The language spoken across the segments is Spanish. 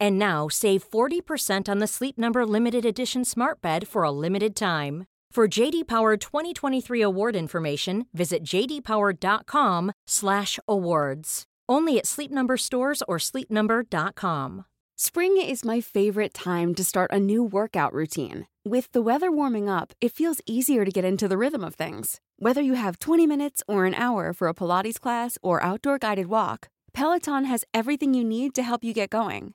And now save 40% on the Sleep Number limited edition Smart Bed for a limited time. For JD Power 2023 award information, visit jdpower.com/awards. Only at Sleep Number stores or sleepnumber.com. Spring is my favorite time to start a new workout routine. With the weather warming up, it feels easier to get into the rhythm of things. Whether you have 20 minutes or an hour for a Pilates class or outdoor guided walk, Peloton has everything you need to help you get going.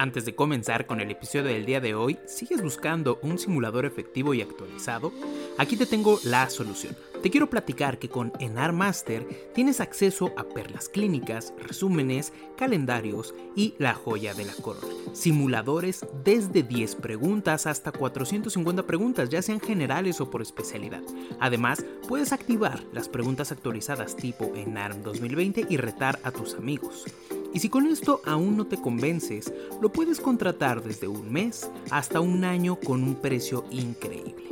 Antes de comenzar con el episodio del día de hoy, ¿sigues buscando un simulador efectivo y actualizado? Aquí te tengo la solución. Te quiero platicar que con Enar Master tienes acceso a perlas clínicas, resúmenes, calendarios y la joya de la corona. Simuladores desde 10 preguntas hasta 450 preguntas, ya sean generales o por especialidad. Además, puedes activar las preguntas actualizadas tipo Enarm 2020 y retar a tus amigos. Y si con esto aún no te convences, lo puedes contratar desde un mes hasta un año con un precio increíble.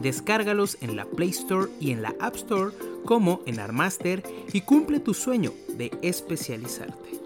Descárgalos en la Play Store y en la App Store como en Armaster y cumple tu sueño de especializarte.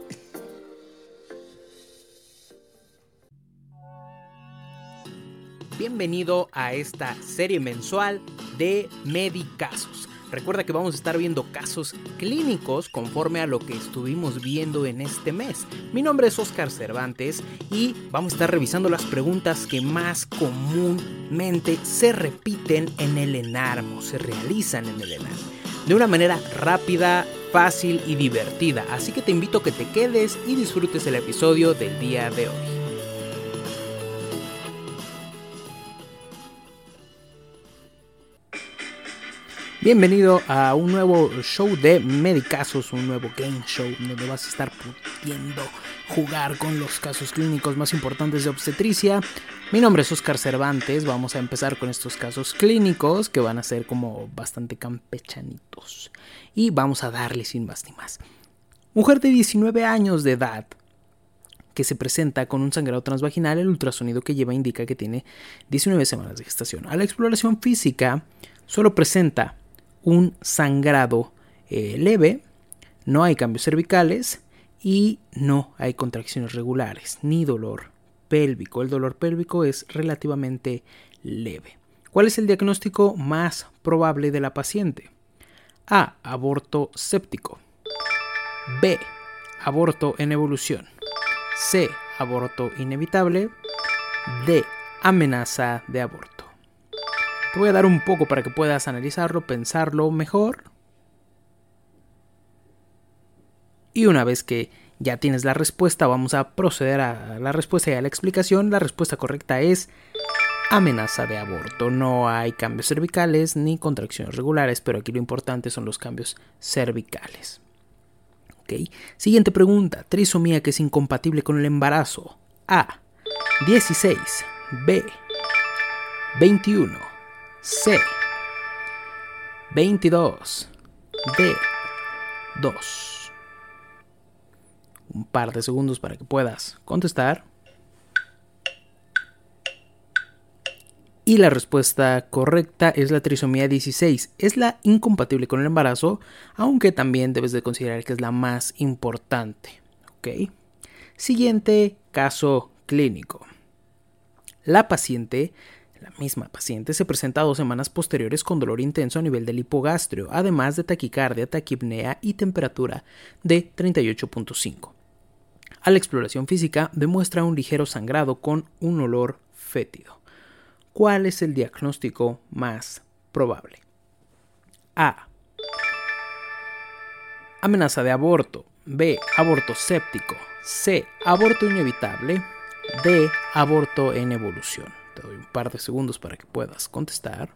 Bienvenido a esta serie mensual de Medicasos. Recuerda que vamos a estar viendo casos clínicos conforme a lo que estuvimos viendo en este mes. Mi nombre es Oscar Cervantes y vamos a estar revisando las preguntas que más comúnmente se repiten en el enarmo, se realizan en el enarmo. De una manera rápida, fácil y divertida. Así que te invito a que te quedes y disfrutes el episodio del día de hoy. Bienvenido a un nuevo show de Medicazos, un nuevo game show donde vas a estar pudiendo jugar con los casos clínicos más importantes de obstetricia. Mi nombre es Oscar Cervantes, vamos a empezar con estos casos clínicos que van a ser como bastante campechanitos. Y vamos a darle sin más ni más. Mujer de 19 años de edad que se presenta con un sangrado transvaginal, el ultrasonido que lleva indica que tiene 19 semanas de gestación. A la exploración física solo presenta un sangrado eh, leve, no hay cambios cervicales y no hay contracciones regulares ni dolor pélvico. El dolor pélvico es relativamente leve. ¿Cuál es el diagnóstico más probable de la paciente? A. Aborto séptico. B. Aborto en evolución. C. Aborto inevitable. D. Amenaza de aborto. Te voy a dar un poco para que puedas analizarlo, pensarlo mejor. Y una vez que ya tienes la respuesta, vamos a proceder a la respuesta y a la explicación. La respuesta correcta es amenaza de aborto. No hay cambios cervicales ni contracciones regulares, pero aquí lo importante son los cambios cervicales. Siguiente pregunta. Trisomía que es incompatible con el embarazo. A. 16. B. 21. C. 22. D. 2. Un par de segundos para que puedas contestar. Y la respuesta correcta es la trisomía 16. Es la incompatible con el embarazo, aunque también debes de considerar que es la más importante. Siguiente caso clínico. La paciente la misma paciente se presenta dos semanas posteriores con dolor intenso a nivel del hipogastrio, además de taquicardia, taquipnea y temperatura de 38.5. a la exploración física demuestra un ligero sangrado con un olor fétido. ¿Cuál es el diagnóstico más probable? A. Amenaza de aborto. B. Aborto séptico. C. Aborto inevitable. D. Aborto en evolución. Te doy un par de segundos para que puedas contestar.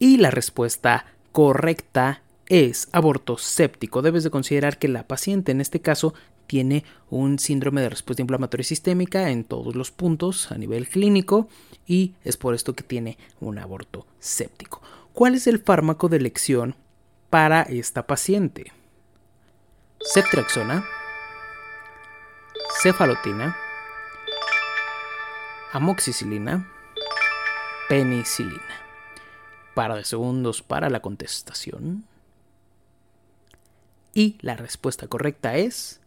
Y la respuesta correcta es aborto séptico. Debes de considerar que la paciente en este caso tiene un síndrome de respuesta inflamatoria sistémica en todos los puntos a nivel clínico y es por esto que tiene un aborto séptico. ¿Cuál es el fármaco de elección para esta paciente? Ceftriaxona, cefalotina, amoxicilina, penicilina. Par de segundos para la contestación. Y la respuesta correcta es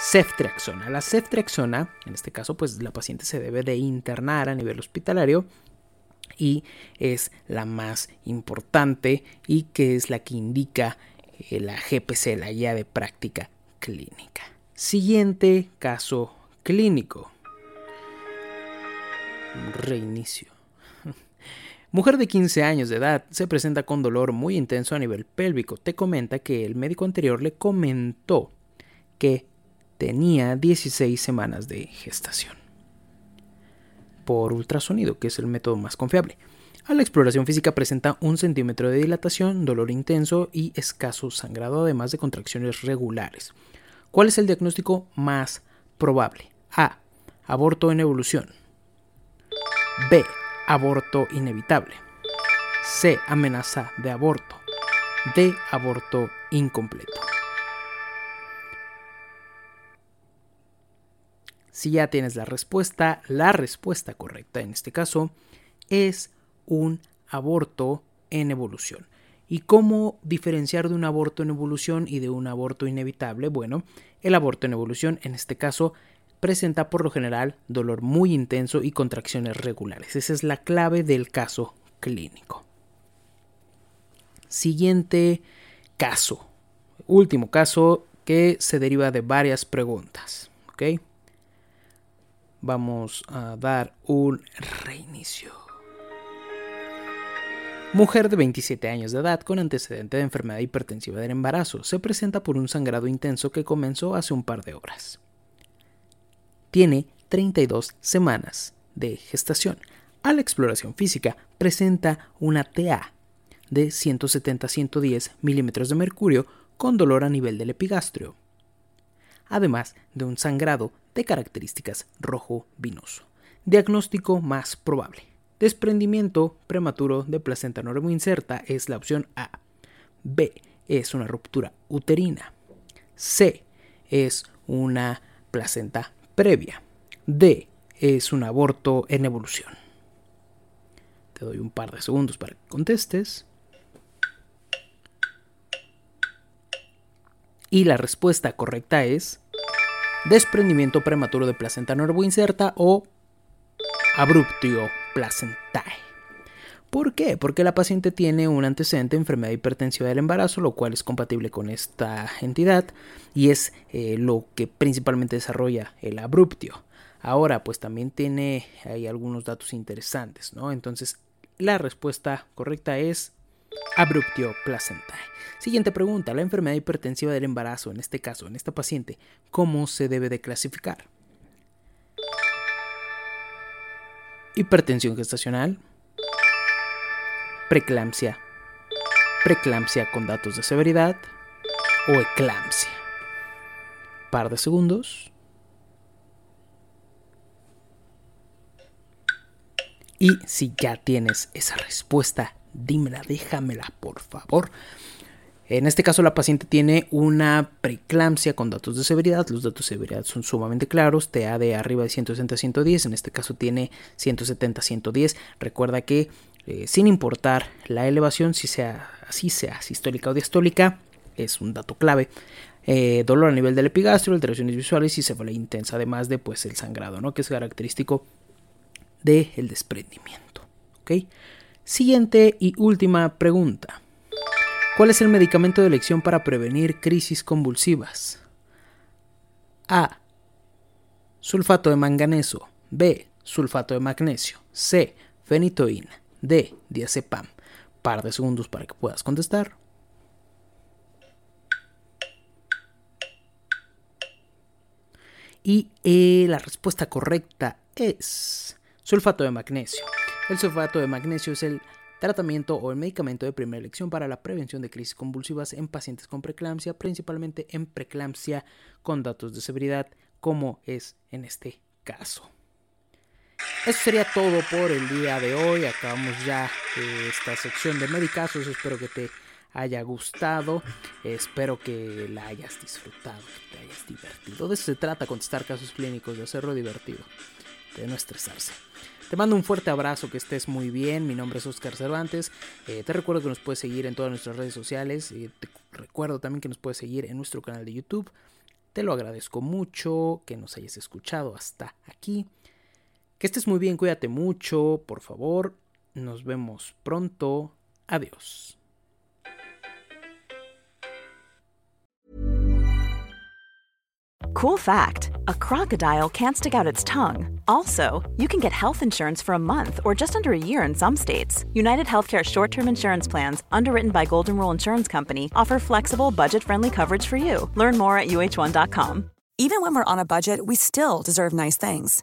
ceftriaxona. La ceftriaxona, en este caso, pues la paciente se debe de internar a nivel hospitalario y es la más importante y que es la que indica eh, la GPC, la guía de práctica clínica. Siguiente caso clínico. Reinicio. Mujer de 15 años de edad se presenta con dolor muy intenso a nivel pélvico. Te comenta que el médico anterior le comentó que tenía 16 semanas de gestación. Por ultrasonido, que es el método más confiable. A la exploración física presenta un centímetro de dilatación, dolor intenso y escaso sangrado, además de contracciones regulares. ¿Cuál es el diagnóstico más probable? A. Aborto en evolución. B aborto inevitable. C. Amenaza de aborto. D. Aborto incompleto. Si ya tienes la respuesta, la respuesta correcta en este caso es un aborto en evolución. ¿Y cómo diferenciar de un aborto en evolución y de un aborto inevitable? Bueno, el aborto en evolución en este caso presenta por lo general dolor muy intenso y contracciones regulares. Esa es la clave del caso clínico. Siguiente caso. Último caso que se deriva de varias preguntas. Vamos a dar un reinicio. Mujer de 27 años de edad con antecedente de enfermedad hipertensiva del embarazo se presenta por un sangrado intenso que comenzó hace un par de horas tiene 32 semanas de gestación. A la exploración física presenta una TA de 170-110 milímetros de mercurio con dolor a nivel del epigastrio, además de un sangrado de características rojo vinoso. Diagnóstico más probable. Desprendimiento prematuro de placenta inserta es la opción A. B es una ruptura uterina. C es una placenta previa. D es un aborto en evolución. Te doy un par de segundos para que contestes. Y la respuesta correcta es desprendimiento prematuro de placenta inserta o abruptio placentae. ¿Por qué? Porque la paciente tiene un antecedente de enfermedad hipertensiva del embarazo, lo cual es compatible con esta entidad y es eh, lo que principalmente desarrolla el abruptio. Ahora, pues también tiene algunos datos interesantes, ¿no? Entonces, la respuesta correcta es abruptio placentae. Siguiente pregunta, la enfermedad hipertensiva del embarazo, en este caso, en esta paciente, ¿cómo se debe de clasificar? Hipertensión gestacional, preeclampsia, preeclampsia con datos de severidad o eclampsia. Par de segundos. Y si ya tienes esa respuesta, dímela, déjamela, por favor. En este caso, la paciente tiene una preeclampsia con datos de severidad. Los datos de severidad son sumamente claros. TA de arriba de 160-110. En este caso, tiene 170-110. Recuerda que eh, sin importar la elevación, si sea así sea sistólica o diastólica, es un dato clave. Eh, dolor a nivel del epigastrio, alteraciones visuales y cefalea intensa, además de pues el sangrado, ¿no? que es característico del el desprendimiento. Siguiente y última pregunta. ¿Cuál es el medicamento de elección para prevenir crisis convulsivas? A. Sulfato de manganeso. B. Sulfato de magnesio. C. Fenitoína. D. Diazepam. Par de segundos para que puedas contestar. Y eh, la respuesta correcta es sulfato de magnesio. El sulfato de magnesio es el tratamiento o el medicamento de primera elección para la prevención de crisis convulsivas en pacientes con preeclampsia, principalmente en preeclampsia con datos de severidad, como es en este caso. Eso sería todo por el día de hoy. Acabamos ya eh, esta sección de medicazos. Espero que te haya gustado. Espero que la hayas disfrutado, que te hayas divertido. De eso se trata contestar casos clínicos, de hacerlo divertido, de no estresarse. Te mando un fuerte abrazo, que estés muy bien. Mi nombre es Oscar Cervantes. Eh, te recuerdo que nos puedes seguir en todas nuestras redes sociales. Eh, te recuerdo también que nos puedes seguir en nuestro canal de YouTube. Te lo agradezco mucho que nos hayas escuchado hasta aquí. Que estés muy bien, cuídate mucho, por favor. Nos vemos pronto. Adiós. Cool fact a crocodile can't stick out its tongue. Also, you can get health insurance for a month or just under a year in some states. United Healthcare short term insurance plans, underwritten by Golden Rule Insurance Company, offer flexible, budget friendly coverage for you. Learn more at uh1.com. Even when we're on a budget, we still deserve nice things.